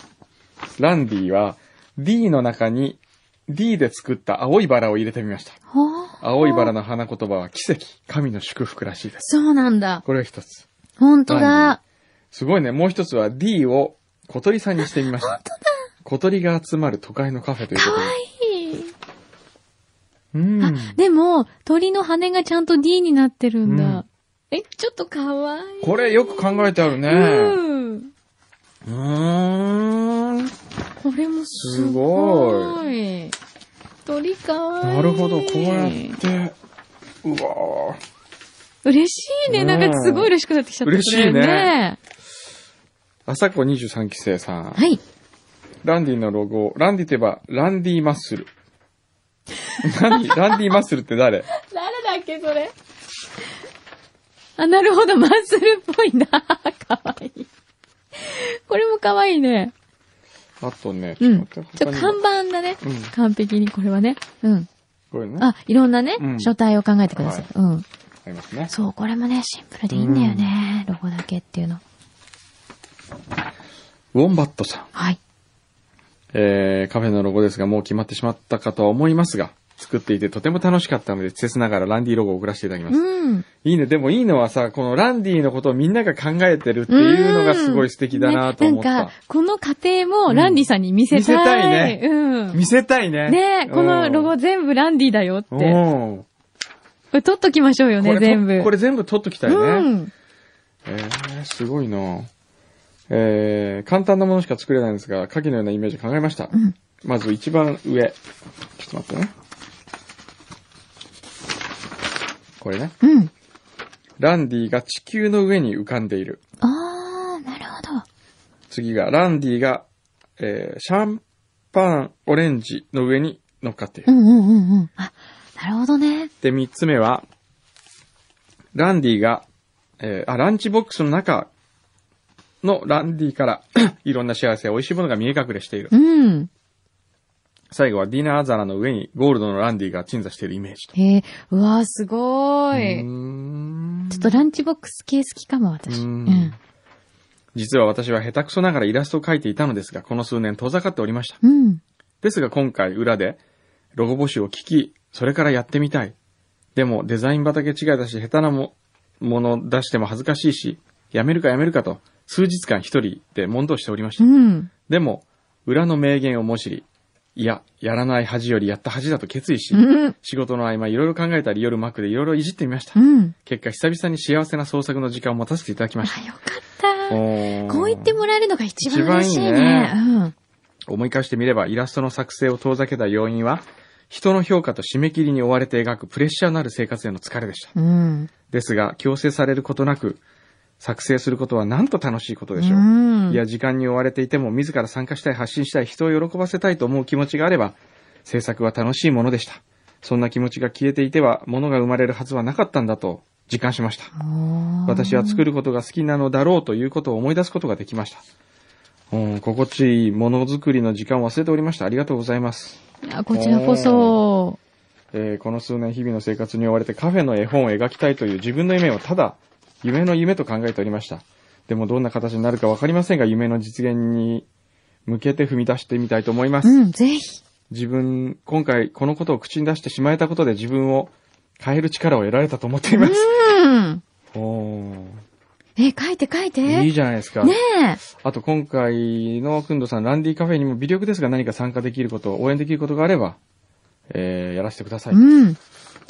ランディは D の中に D で作った青いバラを入れてみました。はあ青いバラの花言葉は奇跡、神の祝福らしいです。そうなんだ。これが一つ。本当だ。すごいね。もう一つは D を小鳥さんにしてみました。小鳥が集まる都会のカフェということで。いいうん。でも、鳥の羽がちゃんと D になってるんだ。うんえ、ちょっとかわいい。これよく考えてあるね。うん。うーん。これもすすごごい。鳥かわいい。なるほど、こうやって。うわ嬉しいね。うんなんかすごい嬉しくなってきちゃった、嬉しいねね。朝子23期生さん。はい。ランディのロゴ、ランディといえば、ランディマッスル。何ランディマッスルって誰？誰だっけ、それ？あ、なるほど、マッスルっぽいな。かわいい。これもかわいいね。あとね、うん。ちょっと待って他にも板だね。うん完璧に、これはね。うん。これね。あ、いろんなね、うん書体を考えてください。うん。ありますね。そう、これもね、シンプルでいいんだよね。ロゴだけっていうの。ウォンバットさん。はい。えー、カフェのロゴですが、もう決まってしまったかとは思いますが、作っていてとても楽しかったので、切ながらランディロゴを送らせていただきます。うん。いいね。でもいいのはさ、このランディのことをみんなが考えてるっていうのがすごい素敵だなと思った。ねなんか、この過程もランディさんに見せたい。見せたいねうん。見せたいね。ねこのロゴ全部ランディだよって。うん。これ撮っときましょうよね、全部。とこれ全部取っときたいね。うん。えー、すごいなえー、簡単なものしか作れないんですが、下記のようなイメージ考えました。んまず一番上。ちょっと待ってね。これね。うん。ランディが地球の上に浮かんでいる。あー、なるほど。次が、ランディが、えー、シャンパンオレンジの上に乗っかっている。うんうんうんうん。あ、なるほどね。で、三つ目は、ランディが、えーあ、ランチボックスの中のランディから いろんな幸せや美味しいものが見え隠れしている。うん。最後はディナー皿の上にゴールドのランディが鎮座しているイメージと。へえ、うわー、すごうーい。んちょっとランチボックス系好きかも、私。ううんん。実は私は下手くそながらイラストを描いていたのですが、この数年遠ざかっておりました。うん。ですが今回裏でロゴ募集を聞き、それからやってみたい。でもデザイン畑違いだし、下手なももの出しても恥ずかしいし、やめるかやめるかと、数日間一人で問答しておりました。うん。でも、裏の名言をも知り、いや、やらない恥よりやった恥だと決意し、うん。仕事の合間いろいろ考えたり夜マックでいろいろいじってみましたう。ん。結果久々に幸せな創作の時間を持たせていただきました。あ、よかった。こう言ってもらえるのが一番嬉しいね。いいねうん。思い返してみれば、イラストの作成を遠ざけた要因は、人の評価と締め切りに追われて描くプレッシャーのある生活への疲れでした。うん。ですが、強制されることなく、作成することはなんと楽しいことでしょう。うんいや、時間に追われていても、自ら参加したい、発信したい、人を喜ばせたいと思う気持ちがあれば、制作は楽しいものでした。そんな気持ちが消えていては、物が生まれるはずはなかったんだと実感しました。私は作ることが好きなのだろうということを思い出すことができました。うん、心地いいものづくりの時間を忘れておりました。ありがとうございます。いや、こちらこそ。えーこの数年日々の生活に追われてカフェの絵本を描きたいという自分の夢をただ夢の夢と考えておりました。でもどんな形になるかわかりませんが、夢の実現に向けて踏み出してみたいと思います。うん、ぜひ。自分、今回このことを口に出してしまえたことで自分を変える力を得られたと思っています。うん。おーえ、書いて書いて。いいじゃないですか。ねえ。あと今回のくんどさん、ランディカフェにも微力ですが何か参加できること、応援できることがあれば、えー、やらせてください。うん。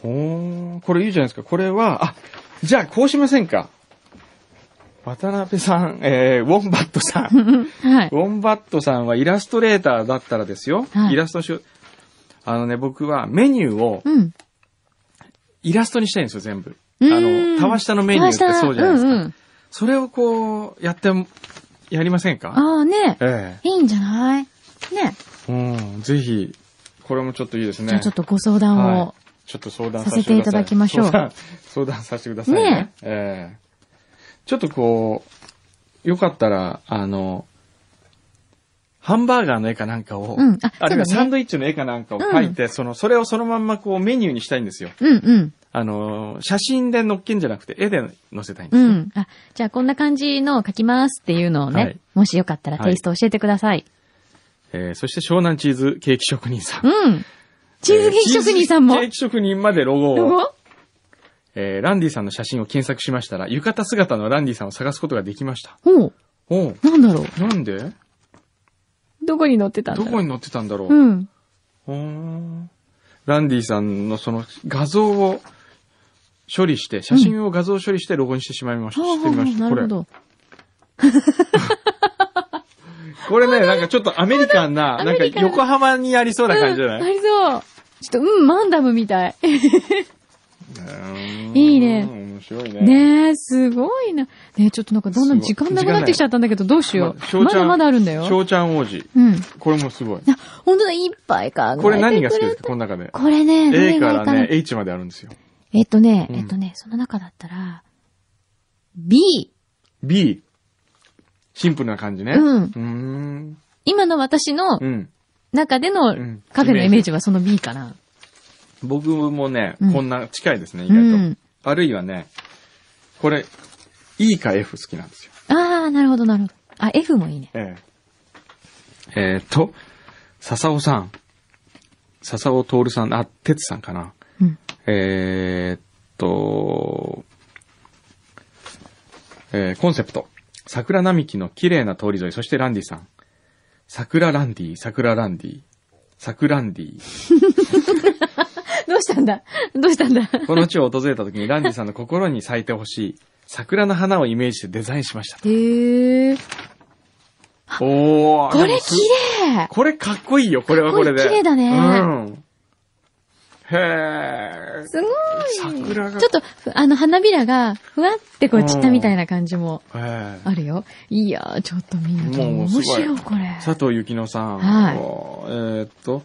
おー、これいいじゃないですか。これは、あ、じゃあこうしませんか。渡辺さん、えー、ウォンバットさん。はい。ウォンバットさんはイラストレーターだったらですよ。はいイラストしゅ、あのね、僕はメニューをうん。イラストにしたいんですよ、全部。あうんの、たわしたのメニューってそうじゃないですか。うんうん。それをこう、やっても、やりませんか？ああね。えいいんじゃない？ね。えうん、ぜひ、これもちょっといいですね。じゃあちょっとご相談を。はいちょっと相談させてい。ただきましょう相談させてくださいね。ねええちょっとこう、よかったら、あの、ハンバーガーの絵かなんかを、うんああるいはサンドイッチの絵かなんかを描いて、その、それをそのまんまこうメニューにしたいんですよ。うんうん。あの、写真で載っけんじゃなくて絵で載せたいんですよ。うん。あ、じゃあこんな感じのを書きますっていうのをね、はいもしよかったらテイスト教えてください。えーそして湘南チーズケーキ職人さん。うん。チーズケーキ職人さんも。えーチーズケーキ職人までロゴをロゴ？えーランディさんの写真を検索しましたら、浴衣姿のランディさんを探すことができました。ほう。おうなんだろう。なんで？どこに載ってたんだろう。どこに載ってたんだろう、うん。ほーんランディさんのその画像を処理して、写真を画像処理してロゴにしてしまいました。はあしてみました？これ。なるほど。これね、なんかちょっとアメリカンな、なんか横浜にありそうな感じじゃない、うんありそう。ちょっと、うん、マンダムみたい。いいね面白いね。ねえ、すごいな。ねえ、ちょっとなんかだんだん時間なくなってきちゃったんだけど、どうしよう。ままだまだあるんだよ。翔ちゃん王子。うん。これもすごい。あ、ほんとだ、いっぱい考えてくれこれ何が好きですか？この中で。これね、ど A からね、。H まであるんですよ。えっとね、うんえっとね、その中だったら、B。B。シンプルな感じね。うん。今の私のうん。中でのうんカフェのイメージはその B かな。僕もね、うんこんな近いですね、意う外と。ん。あるいはね、これ、E か F 好きなんですよ。あー、なるほど、なるほど。あ、F もいいね。ええ。えーっと、笹尾さん。笹尾徹さん、あ、哲さんかな。うん。えーっと、えーコンセプト。桜並木の綺麗な通り沿い、そしてランディさん。桜ランディ、桜ランディ、桜ランディ。どうしたんだ？どうしたんだ？この地を訪れた時にランディさんの心に咲いてほしい桜の花をイメージしてデザインしました。へー。おー。これ綺麗これかっこいいよ、これはこれで。綺麗だねうん。へー。すごい。桜がちょっと、ふあの、花びらが、ふわってこう散ったみたいな感じもあるよ。いやー、ちょっとみんな、面白い、これ。佐藤幸乃さん。はいえーっと、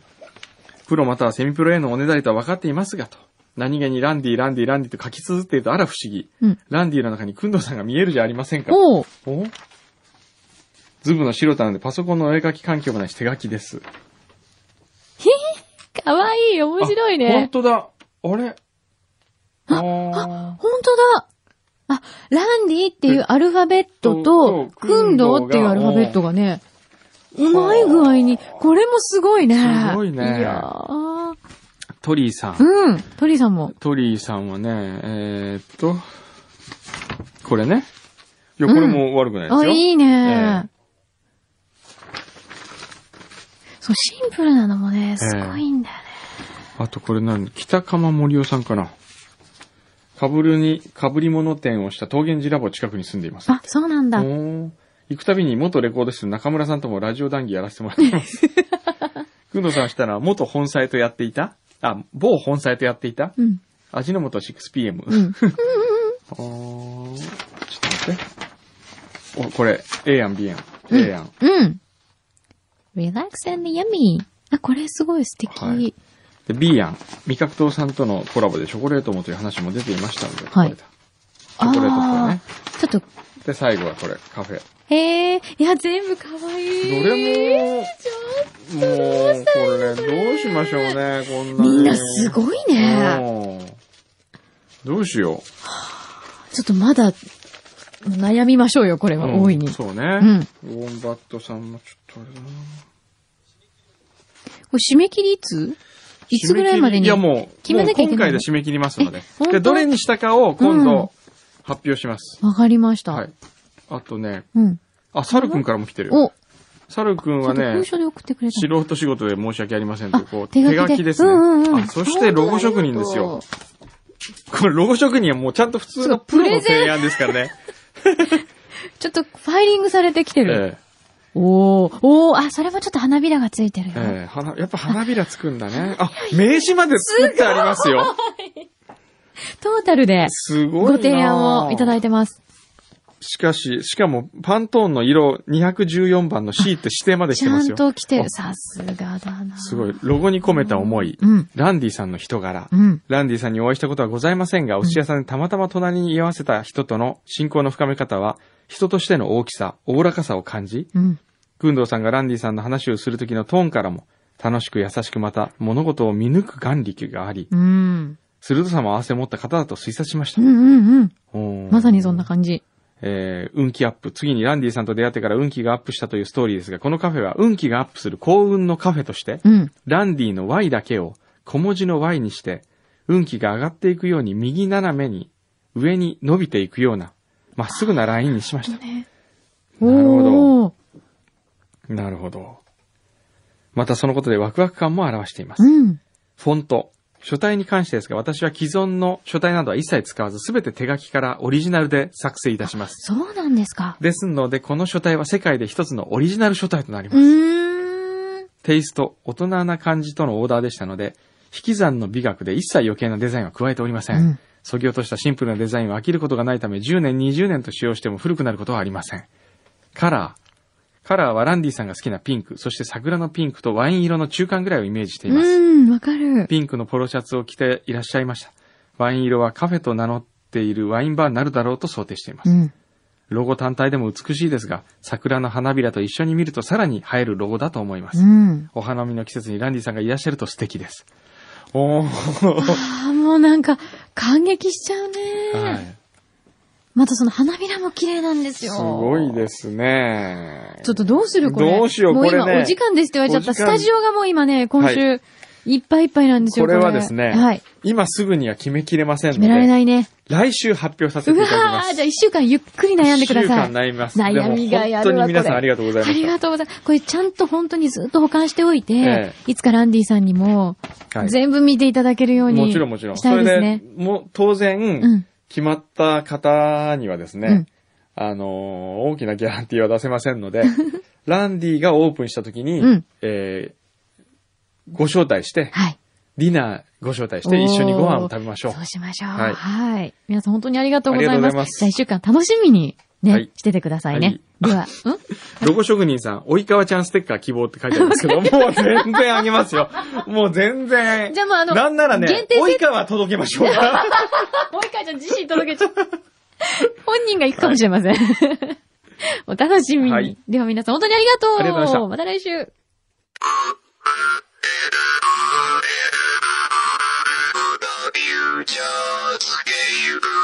プロまたはセミプロへのおねだりとは分かっていますがと。何気にランディ、ランディ、ランディと書き綴っているとあら不思議。うん。ランディの中にくんどさんが見えるじゃありませんか。おうおズブの白たのでパソコンのお絵描き環境もないし手書きです。かわいい、面白いあ本ね。当だ。あれ？あーほんとだ。あ、ランディっていうアルファベットとと、クンドっていうアルファベットがね、うまい具合に、これもすごいね。すごいねいやートリーさん。うん。トリーさんも。トリーさんはね、えーっと、これね。いや、これも悪くないですあ、よ。いいね、えそう、シンプルなのもね、すごいんだよね。あとこれ何北鎌森夫さんかな。かぶるに、かぶり物店をした桃源寺ラボ近くに住んでいます。あ、そうなんだ。行くたびに元レコード室の中村さんともラジオ談義やらせてもらっています。くんどさんしたら元本サイトやっていた？あ、某本サイトやっていた？うん。味の素 6pm。うん。あーちょっと待って。お、これ、A 案、B 案。うん A 案。うん。Relax and yummy. あ、これすごい素敵。はいで、B 案。味覚糖さんとのコラボでチョコレートもという話も出ていましたので、はいこれだ。チョコレートこれね。ちょっと、で、最後はこれ、カフェ。へえ、いや、全部かわいい。どれも、もう、これ、どうしましょうね、こんなに。みんなすごいね。うんどうしよちょっとまだ、悩みましょうよ、これう。は、うん大いに。そうね。うん。ウォンバットさんもちょっとあれだな。これ締め切りいつ？いつぐらいまでに？いや、もう、決めなきゃいけない今回で締め切りますのでで、どれにしたかを今うん度、発表します。わかりました。はい。あとね、うん。あ、サルくんからも来てるよ。お、サルくんはね。素人仕事で申し訳ありませんとこう、手書きでですね。うんうんうんあ、そしてロゴ職人ですよ。。これロゴ職人はもうちゃんと普通のプロの提案ですからね。ちょっとファイリングされてきてる。えおー、おー、あ、それもちょっと花びらがついてるよ。えええ花、やっぱ花びらつくんだね。あ、名刺まで作ってありますよ。トータルですごいなご提案をいただいてます。しかし、しかも、パントーンの色214番の C って指定までしちゃんてますよ。と来てる。あさすがだな。すごい。ロゴに込めた思い。うん。ランディさんの人柄。うん。ランディさんにお会いしたことはございませんが、お寿司屋さんでたまたま隣に居合わせた人との親交の深め方は、人としての大きさ、おおらかさを感じ、うん。くんどうさんがランディさんの話をする時のトーンからも、楽しく優しくまた、物事を見抜く眼力があり、うん。鋭さも合わせ持った方だと推察しましたうん。うんうん。まさにそんな感じ。えー運気アップ。次にランディさんと出会ってから運気がアップしたというストーリーですが、このカフェは運気がアップする幸運のカフェとして、うん。ランディの Y だけを小文字の Y にして、運気が上がっていくように右斜めに上に伸びていくような、まっすぐなラインにしました。ね。なるほど。なるほど。またそのことでワクワク感も表しています。うん。フォント。書体に関してですが、私は既存の書体などは一切使わず、すべて手書きからオリジナルで作成いたします。そうなんですか。ですので、この書体は世界で一つのオリジナル書体となりうます。テイスト、大人な感じとのオーダーでしたので、引き算の美学で一切余計なデザインは加えておりません。うん削ぎ落としたシンプルなデザインは飽きることがないため、10年、20年と使用しても古くなることはありません。カラー。カラーはランディさんが好きなピンク、そして桜のピンクとワイン色の中間ぐらいをイメージしています。うん、わかる。ピンクのポロシャツを着ていらっしゃいました。ワイン色はカフェと名乗っているワインバーになるだろうと想定しています。うん。ロゴ単体でも美しいですが、桜の花びらと一緒に見るとさらに映えるロゴだと思います。うん。お花見の季節にランディさんがいらっしゃると素敵です。おー。ああ、もうなんか、感激しちゃうね。はい。またその花びらも綺麗なんですよ。すごいですね。ちょっとどうするこれ。どうしようもう今これねお時間ですって言われちゃった。スタジオがもう今ね、今週、いっぱいいっぱいなんですよ。これはですね、はい。今すぐには決めきれませんの決められで、ないね。来週発表させうわていただきます。ーじゃあ一週間ゆっくり悩んでください。一週間悩みます。悩みがやるわでも本当に皆さんこれありがとうございまあり。がとうございます。これちゃんと本当にずっと保管しておいて、えいつかランディさんにも、はい全部見ていただけるようにもちろんもちろん。したいですね。それで、もう当然、うん。決まった方にはですね、うんあのー大きなギャランティーは出せませんので、ランディがオープンした時に、うんえーご招待して、はい。ディナーご招待して一緒にご飯を食べましょうそ。うしましょう。ははいい。皆さん本当にありがとうございます。ありがとうございますじゃあ一週間楽しみにね、はいしててくださいね。では、んロゴ職人さん、及川ちゃんステッカー希望って書いてあるんですけど、もう全然あげますよ。もう全然。じゃあもうあのなんならね限、定及川届けましょうか。もう一回じゃあ自身届けちゃう。本人が行くかもしれません。お楽しみに。はいでは皆さん本当にありがとう。ありがとうございましたまた来週。just gave